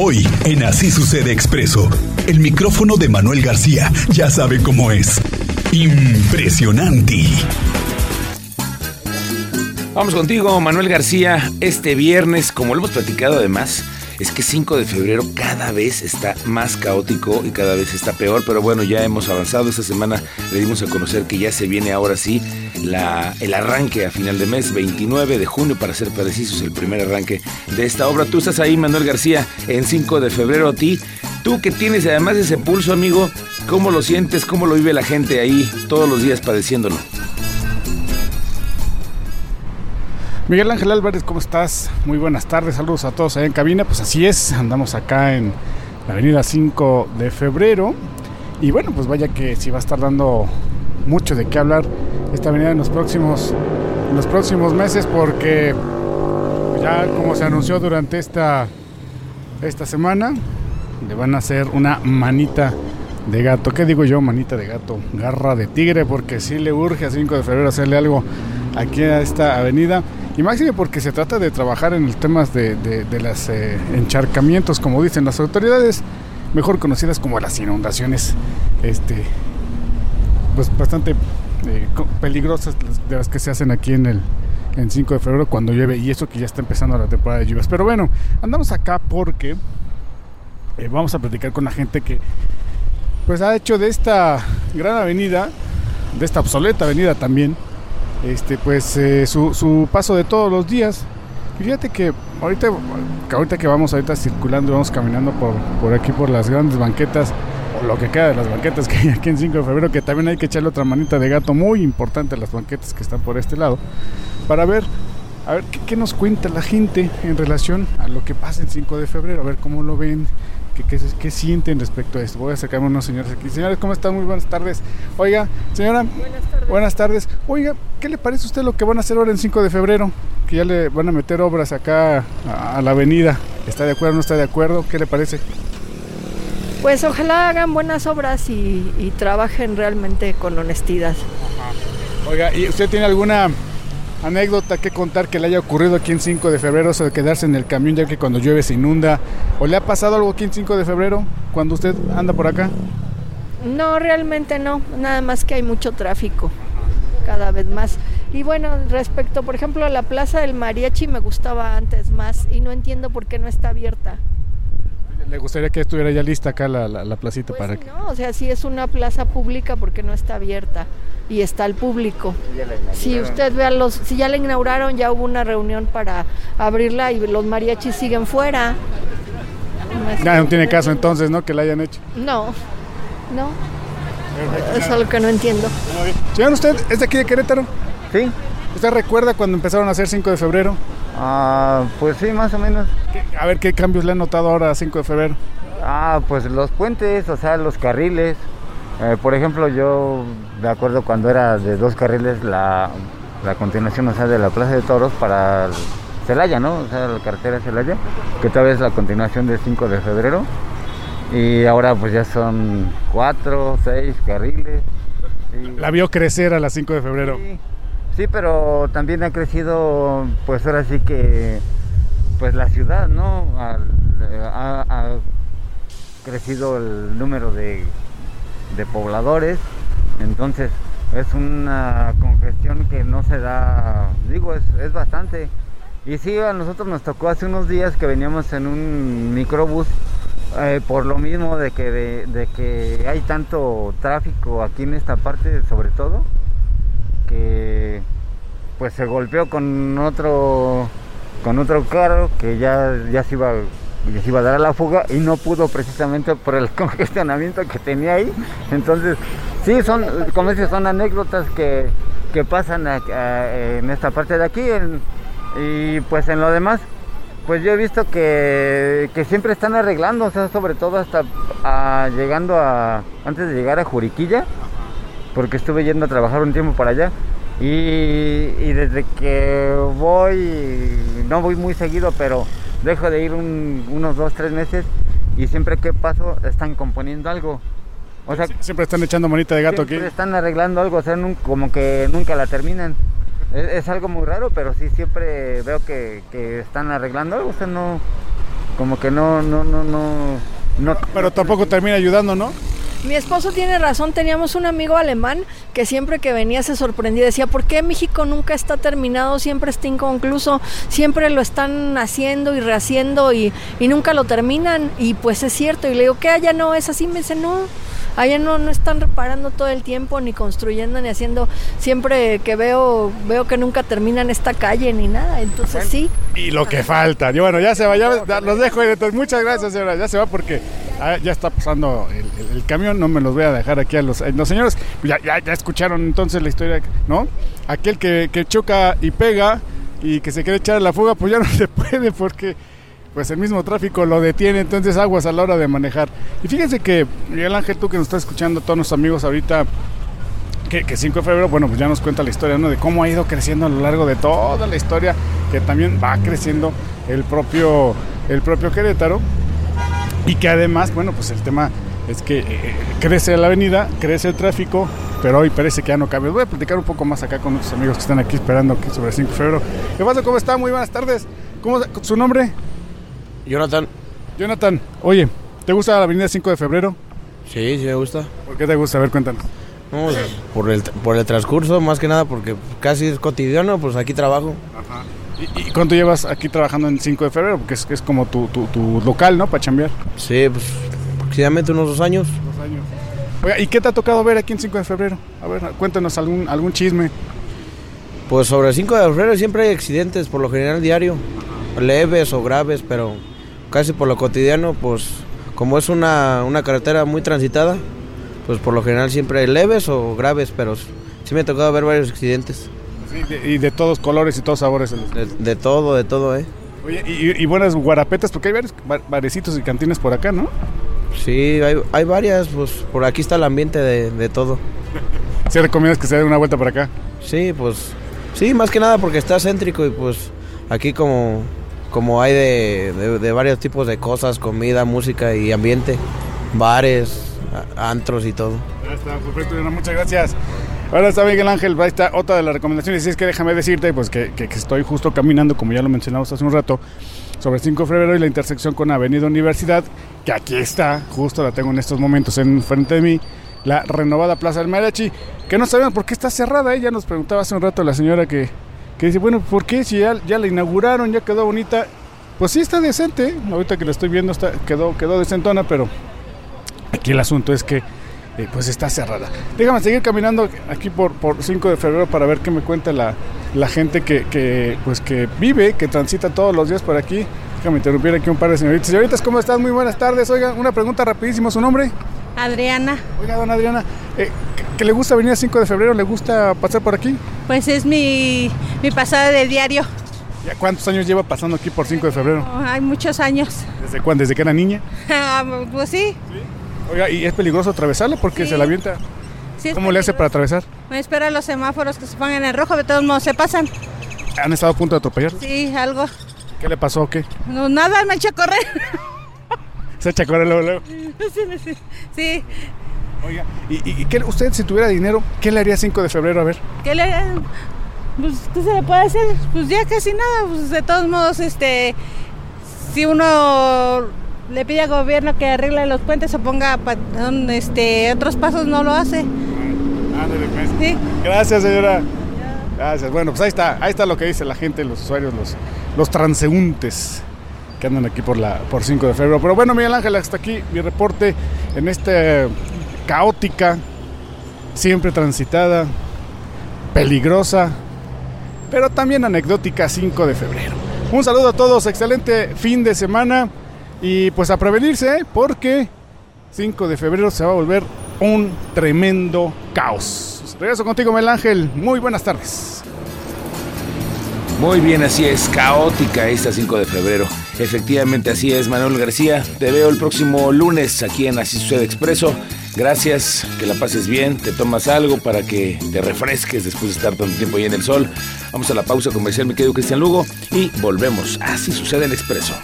Hoy, en Así Sucede Expreso, el micrófono de Manuel García ya sabe cómo es. Impresionante. Vamos contigo, Manuel García. Este viernes, como lo hemos platicado además, es que 5 de febrero cada vez está más caótico y cada vez está peor, pero bueno, ya hemos avanzado. Esta semana le dimos a conocer que ya se viene ahora sí el arranque a final de mes, 29 de junio, para ser precisos, el primer arranque de esta obra. Tú estás ahí, Manuel García, en 5 de febrero a ti. Tú que tienes además ese pulso, amigo, ¿cómo lo sientes? ¿Cómo lo vive la gente ahí todos los días padeciéndolo? Miguel Ángel Álvarez, ¿cómo estás? Muy buenas tardes, saludos a todos allá en cabina. Pues así es, andamos acá en la avenida 5 de febrero. Y bueno, pues vaya que si va a estar dando mucho de qué hablar esta avenida en los próximos, en los próximos meses porque ya como se anunció durante esta, esta semana, le van a hacer una manita de gato. ¿Qué digo yo? Manita de gato, garra de tigre, porque sí le urge a 5 de febrero hacerle algo aquí a esta avenida. Y máximo porque se trata de trabajar en los temas de, de, los eh, encharcamientos, como dicen las autoridades, mejor conocidas como las inundaciones, este, pues bastante eh, peligrosas de las que se hacen aquí en el en 5 de febrero cuando llueve y eso que ya está empezando la temporada de lluvias. Pero bueno, andamos acá porque eh, vamos a platicar con la gente que pues ha hecho de esta gran avenida, de esta obsoleta avenida también, este, pues eh, su, paso de todos los días. Y fíjate que ahorita, ahorita que vamos ahorita circulando, vamos caminando por, por aquí por las grandes banquetas, o lo que queda de las banquetas que hay aquí en 5 de febrero, que también hay que echarle otra manita de gato muy importante a las banquetas que están por este lado, para ver, a ver qué, nos cuenta la gente en relación a lo que pasa en 5 de febrero, a ver cómo lo ven, qué, sienten respecto a esto. Voy a acercarme a unos señores aquí. Señores, ¿cómo están? Muy buenas tardes. Oiga, señora. Buenas tardes. Buenas tardes. Oiga, ¿qué le parece a usted lo que van a hacer ahora en 5 de febrero? Que ya le van a meter obras acá a, la avenida. ¿Está de acuerdo o no está de acuerdo? ¿Qué le parece? Pues ojalá hagan buenas obras y, trabajen realmente con honestidad. Oiga, ¿y usted tiene alguna anécdota que contar que le haya ocurrido aquí en 5 de febrero, o de quedarse en el camión ya que cuando llueve se inunda? ¿O le ha pasado algo aquí en 5 de febrero cuando usted anda por acá? No, realmente no, nada más que hay mucho tráfico, cada vez más. Y bueno, respecto, por ejemplo, a la Plaza del Mariachi me gustaba antes más y no entiendo por qué no está abierta. ¿Le gustaría que estuviera ya lista acá la, la, placita pues para que.? No, o sea, si es una plaza pública, porque no está abierta? Y está al público. Si usted vea los. Si ya la inauguraron, ya hubo una reunión para abrirla y los mariachis siguen fuera. No, no tiene caso entonces, ¿no? Que la hayan hecho. No, no. Eso es algo que no entiendo. Señor, ¿usted es de aquí de Querétaro? Sí. ¿Usted recuerda cuando empezaron a hacer 5 de febrero? Ah, pues sí, más o menos. A ver, ¿qué cambios le han notado ahora a 5 de febrero? Ah, pues los puentes, o sea, los carriles. Eh, por ejemplo, yo de acuerdo cuando era de dos carriles la, continuación, o sea, de la Plaza de Toros para Celaya, ¿no? O sea, la carretera Celaya, que todavía es la continuación del 5 de febrero. Y ahora pues ya son cuatro, seis carriles. La vio crecer a las 5 de febrero. Sí. Sí, pero también ha crecido, pues ahora sí que, pues la ciudad, ¿no? Ha, crecido el número de, pobladores, entonces es una congestión que no se da, digo, es, es bastante. Y sí, a nosotros nos tocó hace unos días que veníamos en un microbús eh, por lo mismo de que, de, que hay tanto tráfico aquí en esta parte, sobre todo, que pues se golpeó con otro con otro carro que ya, ya se iba se iba a dar a la fuga y no pudo precisamente por el congestionamiento que tenía ahí. Entonces, sí, son, como dices, son anécdotas que, pasan en esta parte de aquí. y pues en lo demás, pues yo he visto que, siempre están arreglando, o sea, sobre todo hasta llegando a, antes de llegar a Juriquilla, porque estuve yendo a trabajar un tiempo para allá. Y, desde que voy, no voy muy seguido, pero dejo de ir unos dos, tres meses y siempre que paso están componiendo algo. O sea, siempre están echando manita de gato aquí. Están arreglando algo, o sea, como que nunca la terminan. Es, algo muy raro, pero sí siempre veo que, están arreglando algo, o sea, no, como que no, no, no, no, no. Pero tampoco termina ayudando, ¿no? Mi esposo tiene razón, teníamos un amigo alemán que siempre que venía se sorprendía, decía, ¿por qué México nunca está terminado, siempre está inconcluso, siempre lo están haciendo y rehaciendo y, y nunca lo terminan? Y pues es cierto, y le digo, ¿qué allá no es así? Me dice, no, allá no, no están reparando todo el tiempo, ni construyendo, ni haciendo, siempre que veo, veo que nunca terminan esta calle ni nada, entonces sí. Y lo que falta. Y bueno, ya se va, ya dejo. Entonces, muchas gracias, señora. Ya se va porque ah, ya está pasando el, camión. No me los voy a dejar aquí a los, eh, los señores. Ya, ya, escucharon entonces la historia, ¿no? Aquel que, choca y pega y que se quiere echar a la fuga, pues ya no se puede porque pues el mismo tráfico lo detiene, entonces aguas a la hora de manejar. Y fíjense que Miguel Ángel, tú que nos estás escuchando, todos nuestros amigos ahorita, que, que 5 de febrero, bueno, pues ya nos cuenta la historia, ¿no? De cómo ha ido creciendo a lo largo de toda la historia, que también va creciendo el propio, el propio Querétaro. Y que además, bueno, pues el tema es que eh, crece la avenida, crece el tráfico, pero hoy parece que ya no cabe. Voy a platicar un poco más acá con nuestros amigos que están aquí esperando aquí sobre el 5 de febrero. ¿Qué pasa? ¿Cómo está? Muy buenas tardes. ¿Cómo su nombre? Jonathan, Jonathan, oye, ¿te gusta la avenida 5 de febrero? sí, sí me gusta. ¿Por qué te gusta? A ver, cuéntanos. No, pues, por, el, por el transcurso, más que nada, porque casi es cotidiano, pues aquí trabajo. ¿Y, y cuánto llevas aquí trabajando en 5 de febrero? Porque es, es como tu, tu- tu local, ¿no? Para chambear. Sí, pues aproximadamente unos dos años. Dos años. Oiga, ¿y qué te ha tocado ver aquí en 5 de febrero? A ver, cuéntanos algún, algún chisme. Pues sobre el 5 de febrero siempre hay accidentes, por lo general diario, leves o graves, pero casi por lo cotidiano, pues como es una, una carretera muy transitada, pues por lo general siempre hay leves o graves, pero sí me ha tocado ver varios accidentes. De- y de todos colores y todos sabores. De, de todo, de todo, ¿eh? Oye, y, y buenas guarapetas, porque hay varios bar- barecitos y cantines por acá, ¿no? Sí, hay, hay varias, pues por aquí está el ambiente de, de todo. ¿Sí recomiendas que se den una vuelta por acá? Sí, pues sí, más que nada porque está céntrico y pues aquí como, como hay de, de- de varios tipos de cosas, comida, música y ambiente, bares, antros y todo. Ya está, perfecto, muchas gracias. Ahora está Miguel Ángel, ahí está otra de las recomendaciones. Y es que déjame decirte pues que, estoy justo caminando, como ya lo mencionamos hace un rato, sobre 5 de febrero y la intersección con Avenida Universidad, que aquí está, justo la tengo en estos momentos en frente de mí, la renovada Plaza del Mariachi, que no sabemos por qué está cerrada. Ya nos preguntaba hace un rato la señora que, que dice, bueno, ¿por qué si ya, ya la inauguraron, ya quedó bonita? Pues sí está decente, ahorita que la estoy viendo quedó, quedó decentona, pero aquí el asunto es que eh, pues está cerrada. Déjame seguir caminando aquí por, por 5 de febrero para ver qué me cuenta la, la gente que, que, pues que vive, que transita todos los días por aquí. Déjame interrumpir aquí un par de señoritas. Señoritas, ¿cómo están? Muy buenas tardes. Oiga, una pregunta rapidísimo. ¿Su nombre? Adriana, Oiga, don Adriana, eh, ¿que- ¿que le gusta venir a 5 de febrero? ¿Le gusta pasar por aquí? pues es mi, mi pasada de diario. ¿Ya cuántos años lleva pasando aquí por 5 de febrero? Oh, hay muchos años. ¿Desde cuándo? ¿Desde que era niña? Ah, pues sí. Oiga, ¿y es peligroso atravesarla porque Sí. se la avienta? sí ¿Cómo le hace para atravesar? Me espera los semáforos que se pongan en rojo, de todos modos se pasan. ¿Han estado a punto de atropellar? Sí, algo. ¿Qué le pasó o qué? No, nada, me eché a correr. Se echa a correr luego, luego. sí, sí, sí. Oiga, ¿y, y- y qué, usted si tuviera dinero, qué le haría 5 de febrero? A ver. ¿Qué le pues, ¿qué se le puede hacer? Pues ya casi nada. Pues de todos modos, este, si uno le pide al gobierno que arregle los puentes o ponga este, otros pasos, no lo hace. Ándale, pues. Sí. Gracias, señora. Gracias. Bueno, pues ahí está, ahí está lo que dice la gente, los usuarios, los, los transeúntes que andan aquí por la por 5 de febrero. Pero bueno, Miguel Ángel, hasta aquí mi reporte en esta caótica, siempre transitada, peligrosa, pero también anecdótica 5 de febrero. Un saludo a todos, excelente fin de semana y pues a prevenirse, ¿eh? porque 5 de febrero se va a volver un tremendo caos. Regreso contigo, Mel Ángel. Muy buenas tardes. Muy bien, así es, caótica esta 5 de febrero. Efectivamente, así es, Manuel García. Te veo el próximo lunes aquí en Así Sucede Expreso. Gracias, que la pases bien, te tomas algo para que te refresques después de estar tanto tiempo ahí en el sol. Vamos a la pausa comercial, mi querido Cristian Lugo, y volvemos. Así sucede el Expreso.